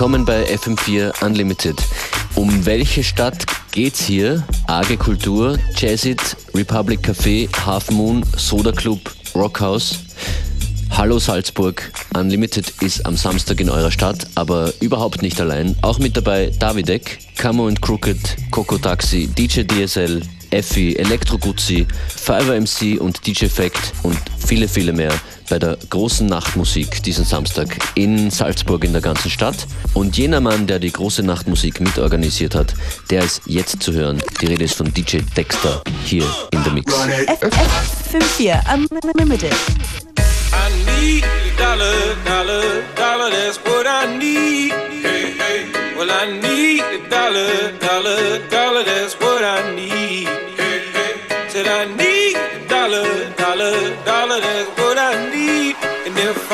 Willkommen bei FM4 Unlimited. Um welche Stadt geht's hier? Arge Kultur, Jazzit, Republic Café, Half Moon, Soda Club, Rockhouse. Hallo Salzburg. Unlimited ist am Samstag in eurer Stadt, aber überhaupt nicht allein. Auch mit dabei Davidek, Camo and Crooked, Coco Taxi, DJ DSL, Effi, Electro Guzzi, Fiverr MC und DJ Fact und viele, viele mehr bei der großen Nachtmusik diesen Samstag in Salzburg in der ganzen Stadt. Und jener Mann, der die große Nachtmusik mitorganisiert hat, der ist jetzt zu hören. Die Rede ist von DJ Dexter hier in der Mix. FF54 Unlimited. I need a dollar, dollar, dollar, that's what I need. Hey, hey. Well, I need a dollar, dollar, dollar, that's what I need.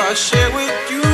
I share with you.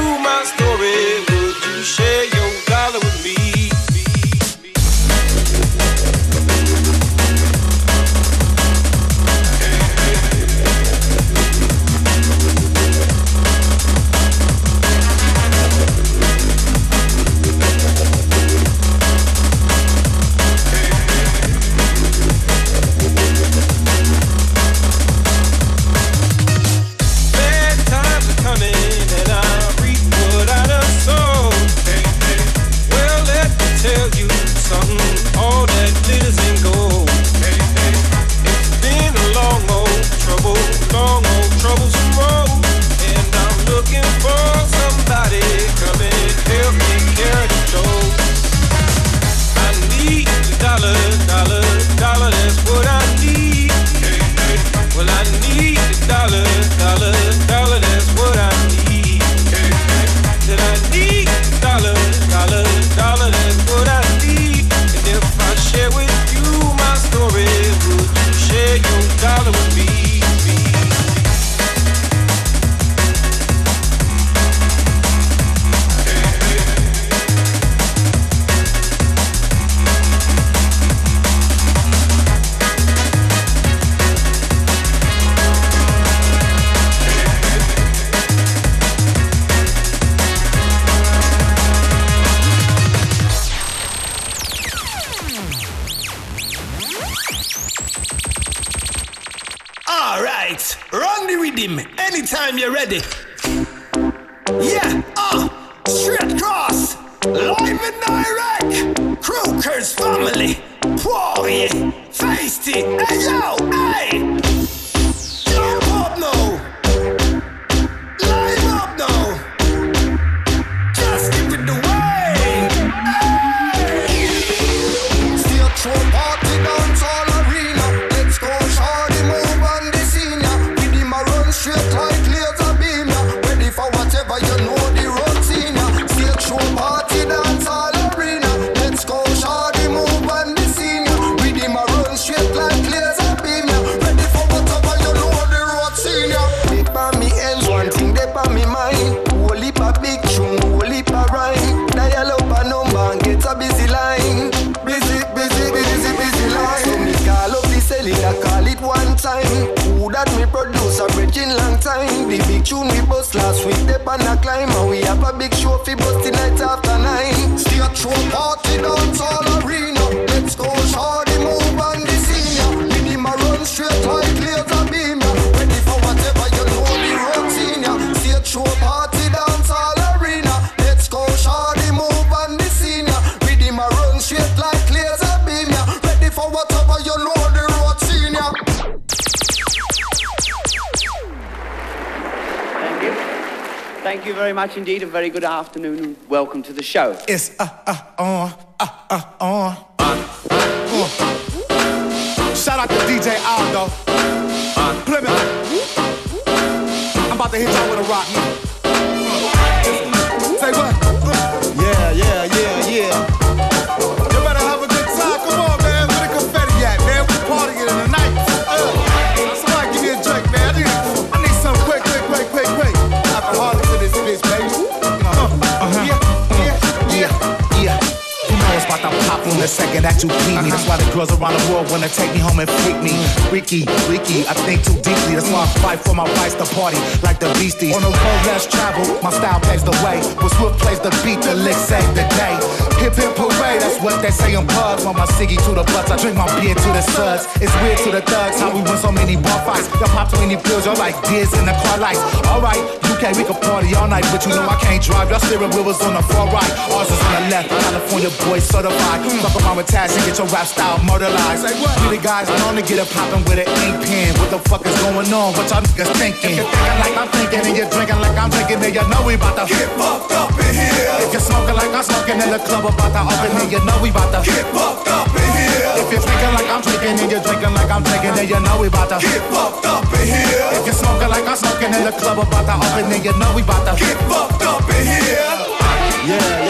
tune we bust last week. They on a climb and we have a big show for bust tonight after nine. See a true party dance all arena. Let's go, shorty. very much indeed. A very good afternoon and welcome to the show. It's uh, uh, on. That you beat me. That's why the girls around the world wanna take me home and freak me. Freaky, freaky, I think too deeply. That's why I fight for my rights to party like the beasties. On the road less travel, my style paves the way. But Swift plays the beat, the lick save the day. Hip hip parade, that's what they say in pubs. While my ciggy to the butts, I drink my beer to the suds. It's weird to the thugs how we win so many bar fights. Y'all pop too many pills, y'all like deers in the car lights. Alright, UK, we can party all night, but you know I can't drive. Y'all steering wheel was on the far right, ours is on the left. California boys certified. Fuck around with tags and get your rap style murderized. We the guys known to get it poppin' with an ink pen. What the fuck is going on? What y'all niggas thinking? If you're thinking like I'm thinking and you're drinking like I'm drinking, then you know we bout to Get fucked up in here. If you're smoking like I'm smoking in the club about to open, then you know we bout to Get fucked up in here. If you're drinking like I'm drinking and you're drinking like I'm drinking, then you know we bout to Get fucked up in here. If you're smoking like I'm smoking in the club about to open, then you know we bout to Get fucked up in here. Yeah,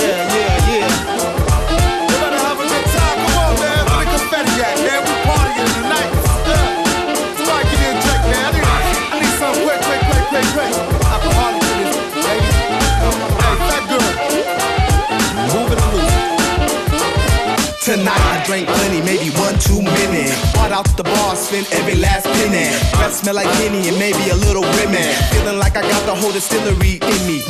drank plenty, maybe one too many. Bought out the bar, spent every last penny. Breath smell like Henny and maybe a little Remy. Feeling like I got the whole distillery in me.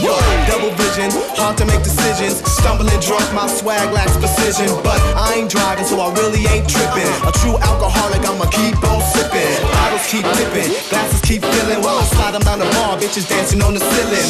Double vision, hard to make decisions. Stumbling drunk, my swag lacks precision. But I ain't driving, so I really ain't tripping. A true alcoholic, I'ma keep on sipping. Bottles keep tipping, glasses keep filling. While I slide down the bar, bitches dancing on the ceiling.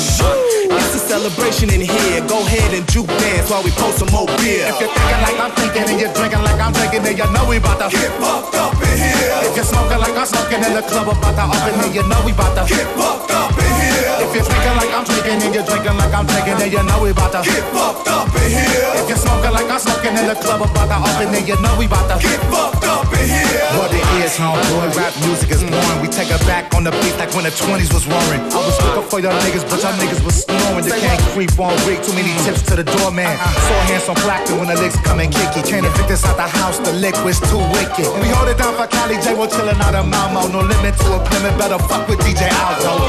It's a celebration in here. Go ahead and juke dance while we post some more beer. If you're thinking like I'm thinking and you're drinking like I'm drinking, then you know we bout to Get fucked up in here. If you're smoking like I'm smoking in the club about to open, then you know we bout to Get fucked up in here. If you're drinking like I'm drinking and you're drinking like I'm drinking, then you know we bout to Get fucked up in here. If you're smoking like I'm smoking in the club about to open, then you know we bout to Get fucked is, homeboy, rap music is born. We take it back on the beat like when the 20s was roaring. I was looking for y'all niggas, but y'all niggas was snoring. You can't creep on Rick, too many tips to the doorman. Uh-huh. Saw hands on plaque when the licks come and kick you. Can't evict us out the house, the liquid's too wicked. We hold it down for Cali J, we're chillin' out of Malmo. No limit to a Plymouth, better fuck with DJ Alto.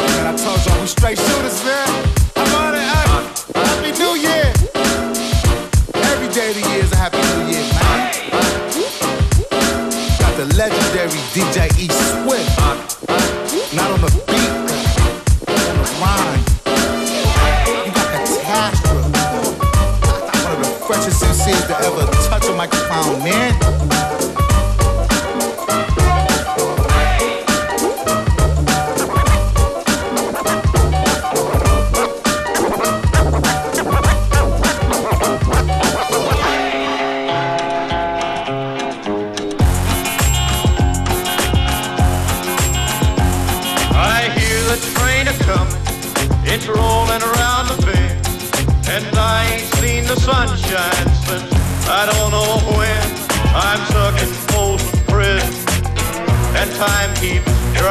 Man, I told y'all we straight shooters, man. Legendary DJ E Swift. Not on the beat, but on the rhyme. You got catastrophe. One of the freshest MCs to ever touch a microphone, man.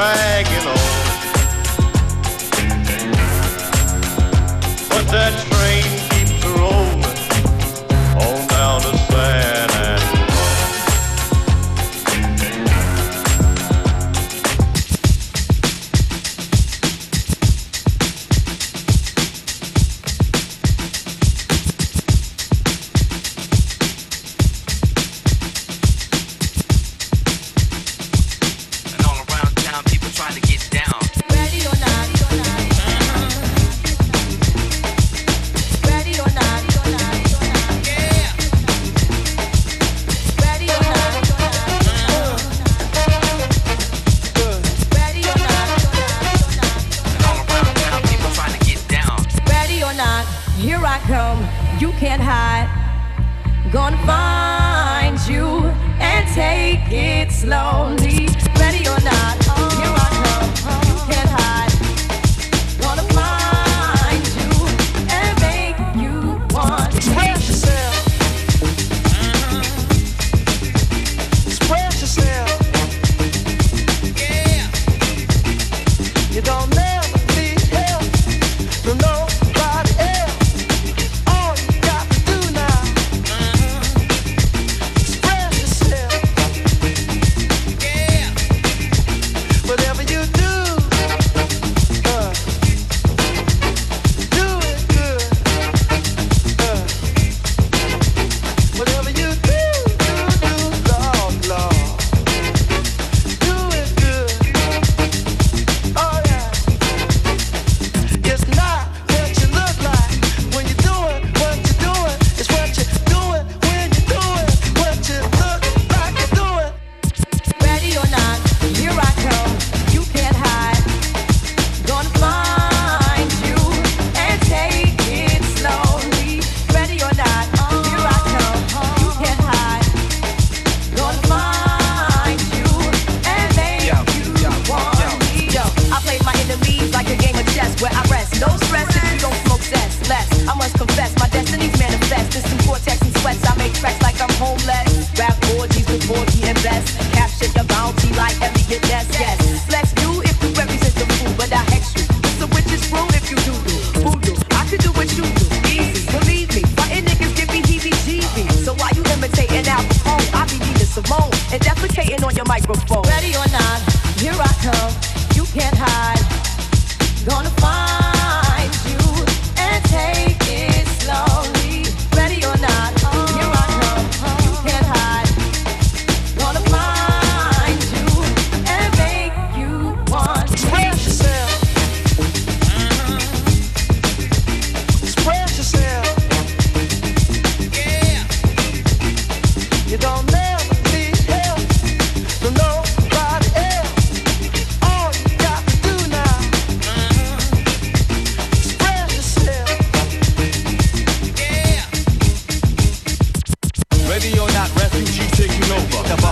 Dragging on. But that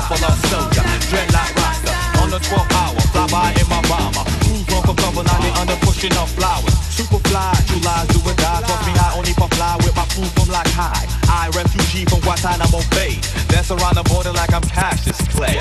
full of soldier, dreadlock roster. On the 12th hour, fly by in my bomber. Who's on for cover, now they under pushing on flowers. Super fly, July, do or die. Cross me, I only for fly with my food from like high. I, refugee from Guantanamo Bay. Dance around the border like I'm Cassius Clay.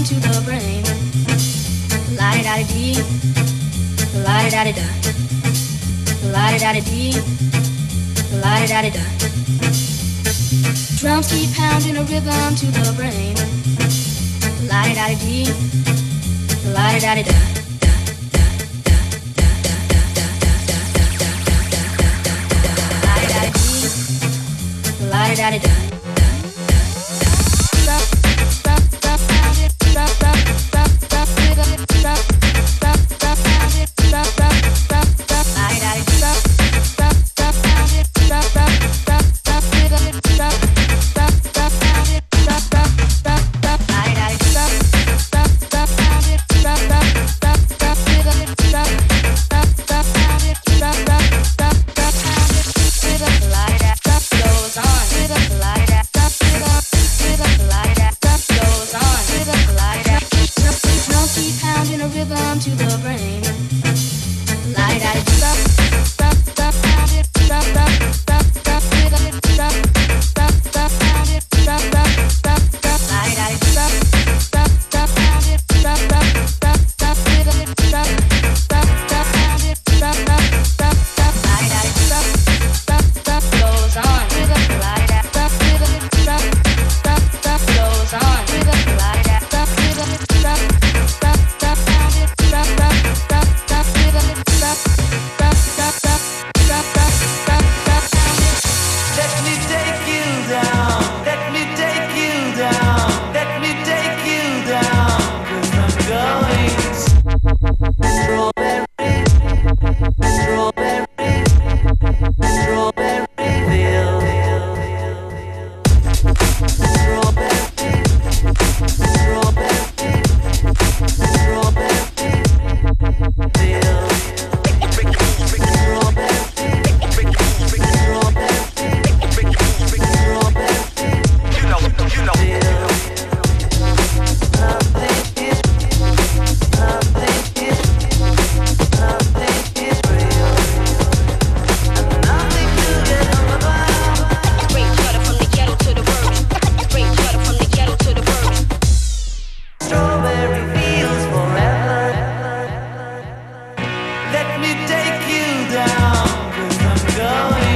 Rhythm to the brain. La di da di dee, la di da di da, la di da di dee, la di da di da. Drums keep pounding a rhythm to the brain. La di da di dee, la di da di da. La Let me take you down, cause I'm going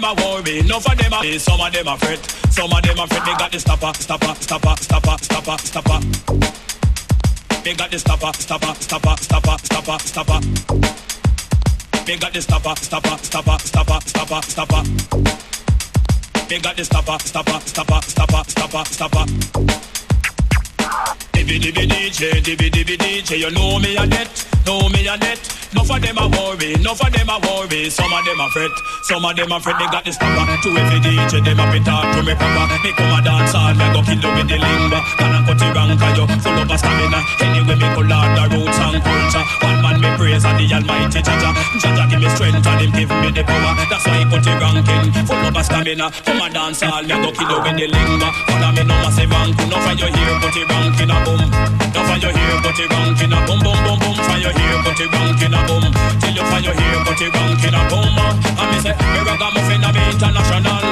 them a worry, enough of them a some of them a fret, some of them a fret. They got the stopper, stopper, stopper, stopper, stopper, stopper. They got the stopper, stopper, stopper, stopper, stopper, stopper. They got the stopper, stopper, stopper, stopper, stopper, stopper. They got the stopper, stopper, stopper, stopper, stopper, stopper. Dibby dibby DJ, dibby DJ, you know me a net, know me a net. Enough of them a worry, enough of them a worry. Some of them a fret, some of them a fret. They got the stopper. To every DJ, them a be talk to me proper. Me come a dance hall, me go kill you with the lingua. Can I cut wrong, cause you full of stamina. Anyway, me go lord the roots and culture. One man me praise and the almighty Jaja. Jaja give me strength and him give me the power. That's why he cut it ranking, full of stamina. Come a dance hall, me go kill you with the lingua. Follow me no massive rank, enough of your here, cut it ranking a boom. Enough of your here, cut it ranking a boom, boom, boom, boom. Your here, cut it ranking a boom. Till you find your here, cut it ranking a boom. Uh, and me say, me ragamuffin a me international.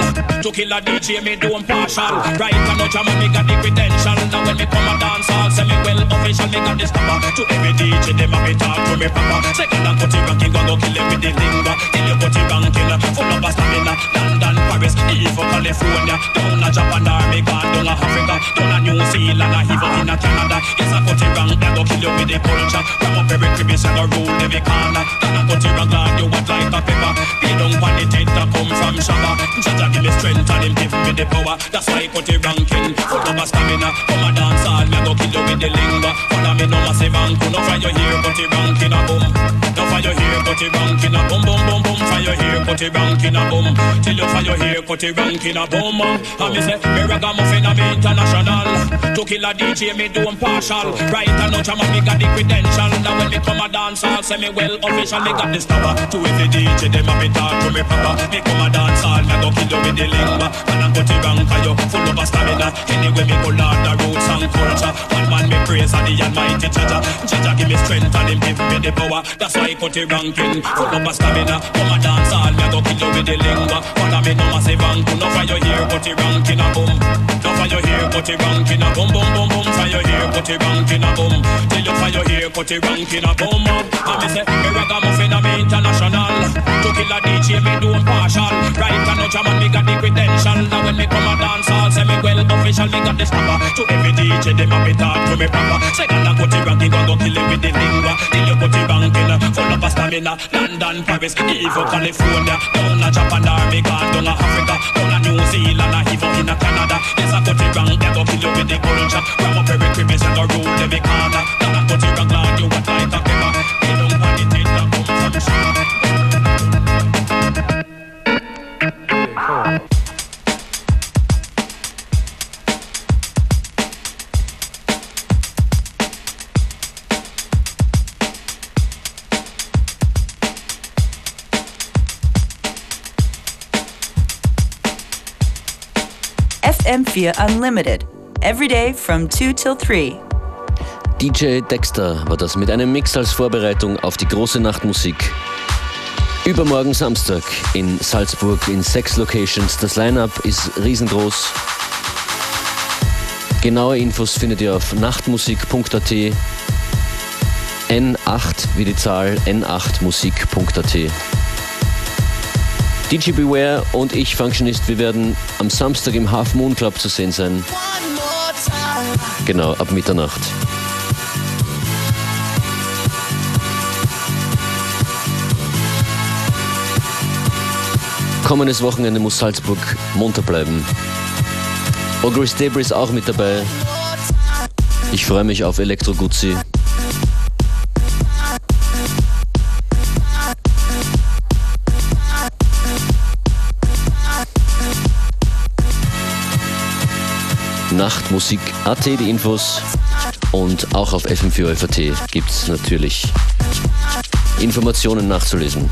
To kill a DJ, me do partial. Right, and no jam, me got the credential. Now when me come a dance hall, say me well official, me got the stopper. To every DJ, them a be talk to me proper. Second and cut it ranking, go go kill the linga. Till you cut it ranking, uh, full of a stamina. London, Paris, even California, down a Japan, army, gone down a Africa, down a New Zealand, even in a Canada. Yes, I cut it rank, I go kill you with the culture. Ram up every crib, I go rule every corner. Cut rank, God, you what like a pepper. Pay down on the tent that come from Shabba. Jaja give me strength and him give me the power. That's why cut it ranking, full of a stamina. Come a dance hall, me go kill you with the linga. Follow me no massive angle, no fire here, cut it ranking a boom. No fire here, cut it ranking a boom, boom, boom, boom. Fire here, cut it ranking a boom. Till you fire here, cut it ranking a boom. And me say, me ragamuffin me international. To kill a DJ, me do partial. Right and no jam, me got the credential. Now when me come a dance hall, say me well official, me got the stopper. To every DJ, them a be talk to me proper. Me come a dance hall, me go kill you with the lingua. And I cut it rank for you, full of stamina. Anyway, me go lord the roots and culture. One man me praise and the almighty Jaja. Jaja give me strength and him give me the power. That's why I cut it ranking, full of a stamina. Come a dance kill you with the lingua. Follow me no massive angle, no fire here, cut it ranking a boom. No fire here, cut it ranking a boom, boom, boom, boom. Fire here, cut it ranking a boom. Till you fire here, cut it ranking a boom. And me say, me ragamuffin a me international. To kill a DJ, me do partial. Right no jam and me got the credential. Now when me come a dance say me well official, me got the stopper. To every DJ, them a be talk to me proper. Second I cut it ranking, go go kill it with the lingua. Till you cut it ranking, uh, full of a stamina. London, Paris, even California, down a Japan, army, gone down a Africa, down a New Zealand, a even in a Canada. Yes, I cut it rank, they go kill you with the culture. Ram up every crib, I go rule every corner. Then I cut it rank, you what like a pepper. They don't want it, it don't come from Shabba. FM4 Unlimited. Every day from 2 till 3. DJ Dexter war das mit einem Mix als Vorbereitung auf die große Nachtmusik. Übermorgen Samstag in Salzburg in sechs Locations. Das Line-Up ist riesengroß. Genaue Infos findet ihr auf nachtmusik.at. N8 wie die Zahl n8musik.at. DJ Beware und ich, Functionist, wir werden am Samstag im Half Moon Club zu sehen sein. Genau, ab Mitternacht. Kommendes Wochenende muss Salzburg munter bleiben. Ogris Debris auch mit dabei. Ich freue mich auf Elektro Guzzi. Nachtmusik.at die Infos und auch auf FM4FAT gibt es natürlich Informationen nachzulesen.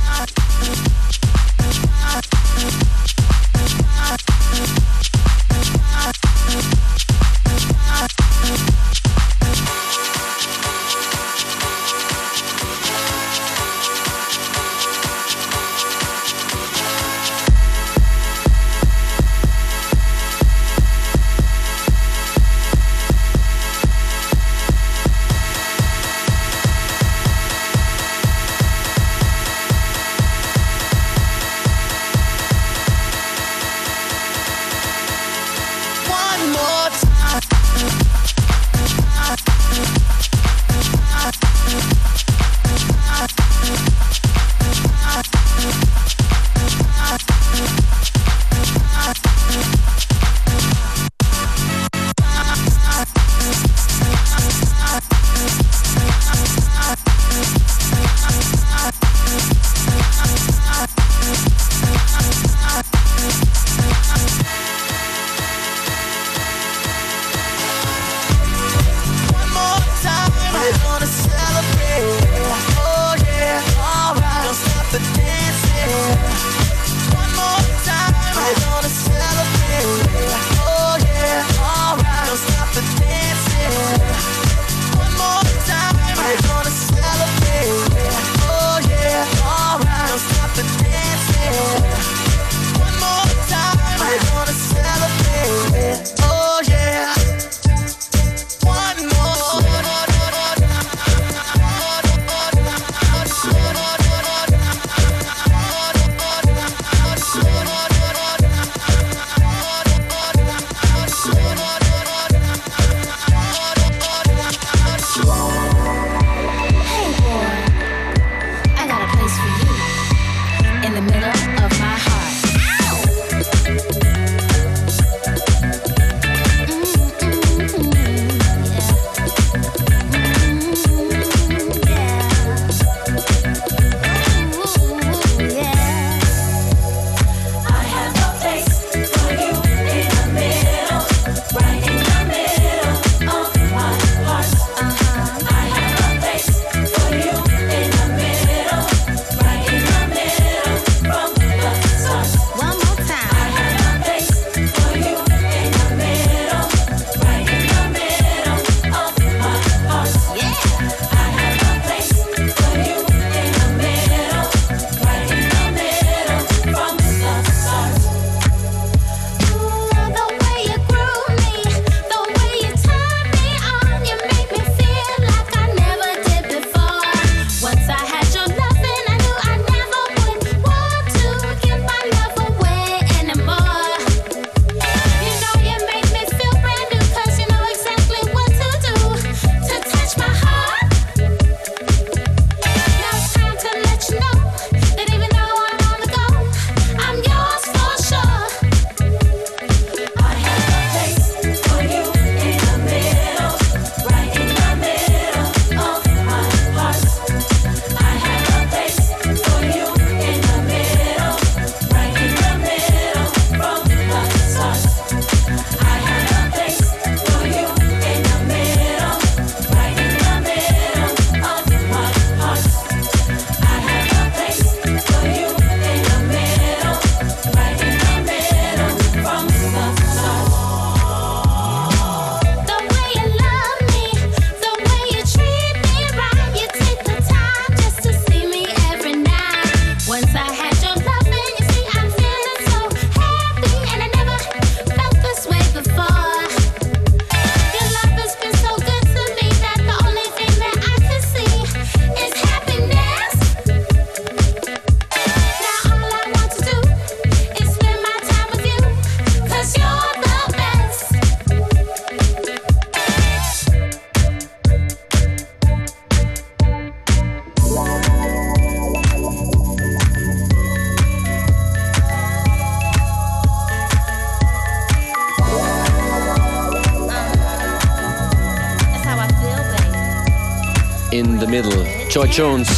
Joy Jones,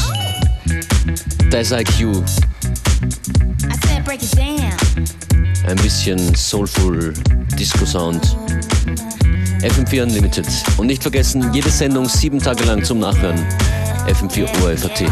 That's IQ. Ein bisschen soulful Disco Sound. FM4 Unlimited. Und nicht vergessen, jede Sendung sieben Tage lang zum Nachhören. FM4 ORFAT.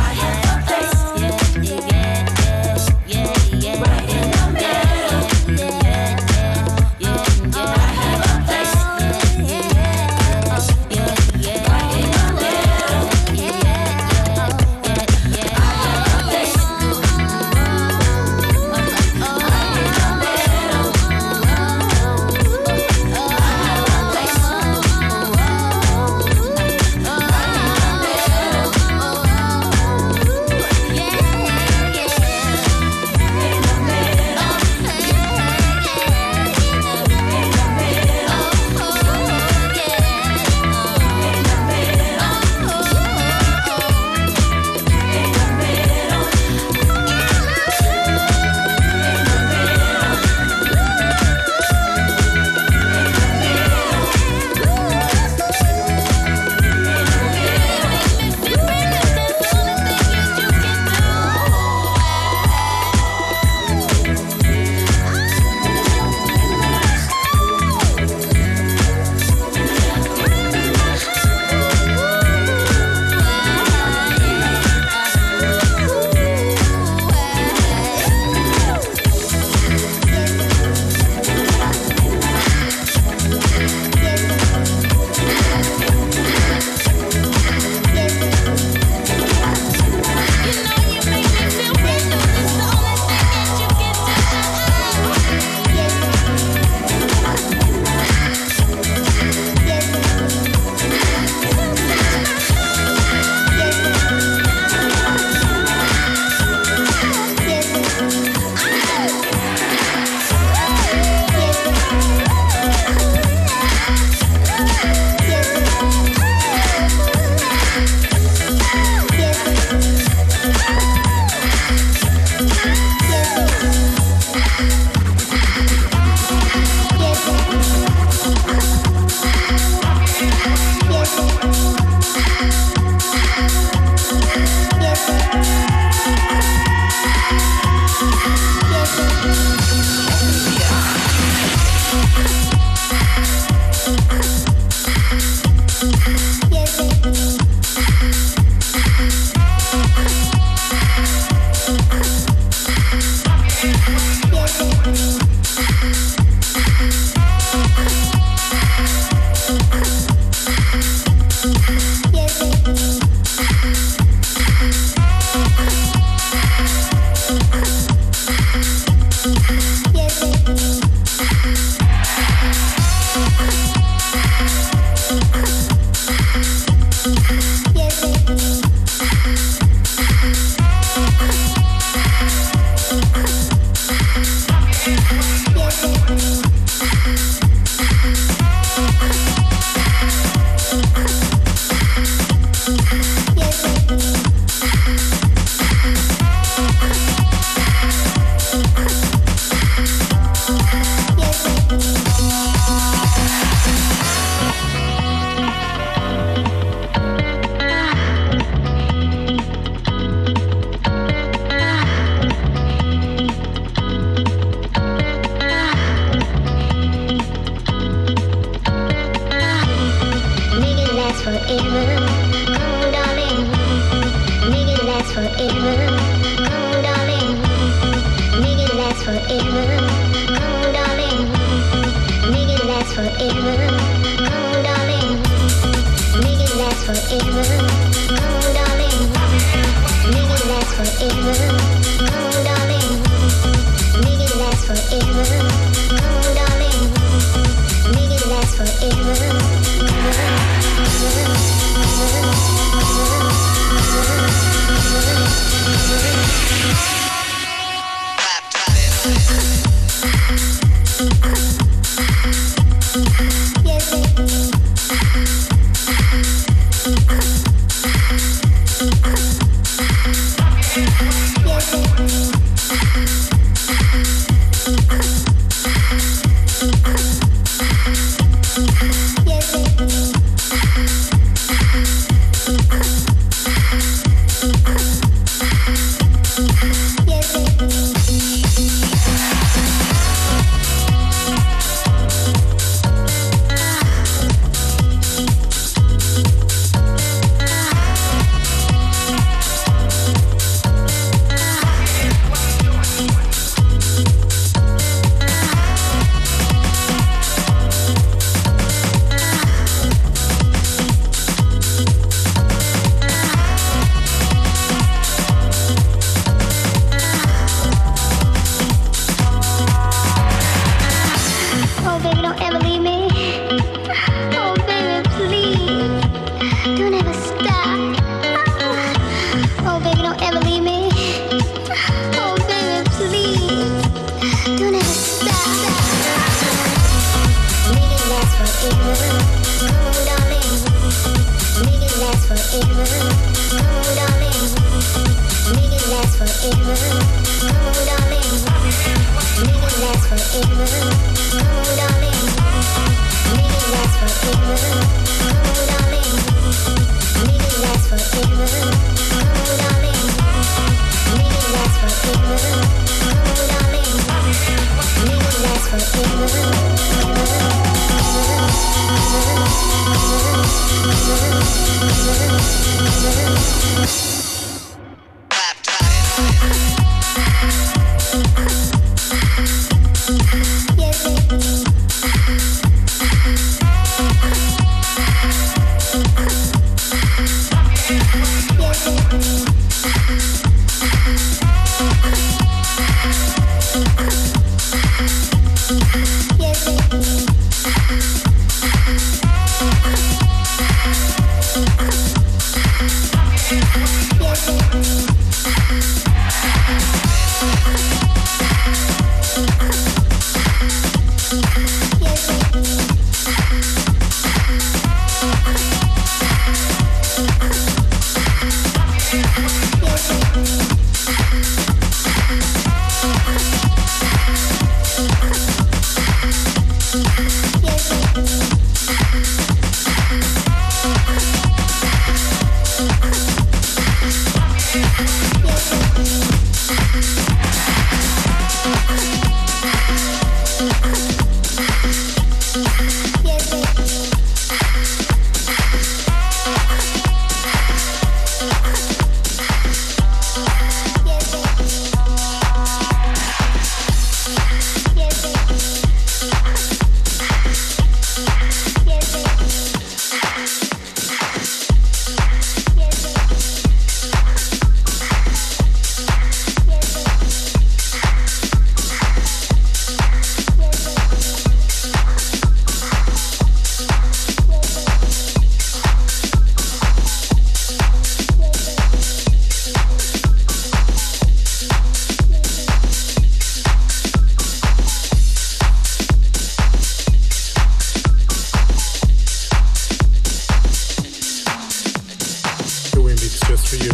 just for you.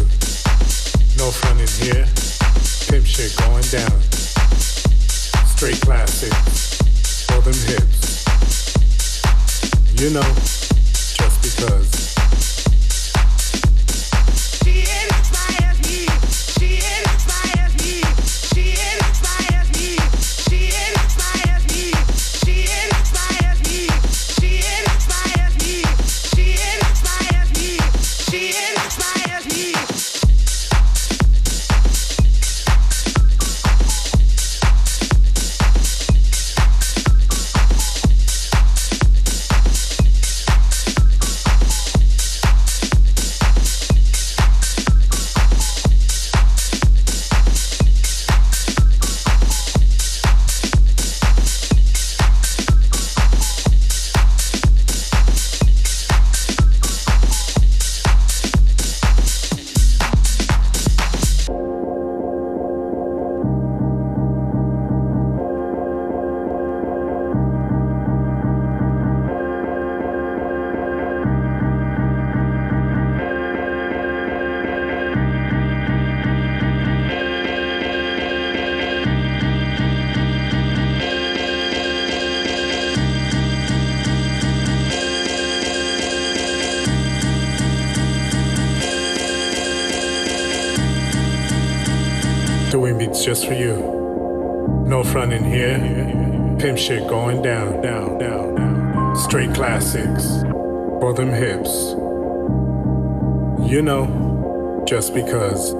No fun in here. Pimp shit going down. Straight classic. For them hips. You know, just because. Straight classics for them hips. You know, just because.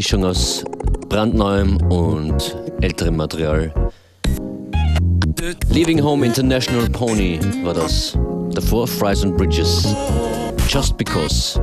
Mischung aus brandneuem und älterem Material. Leaving Home International Pony war das. Davor Fries and Bridges. Just because.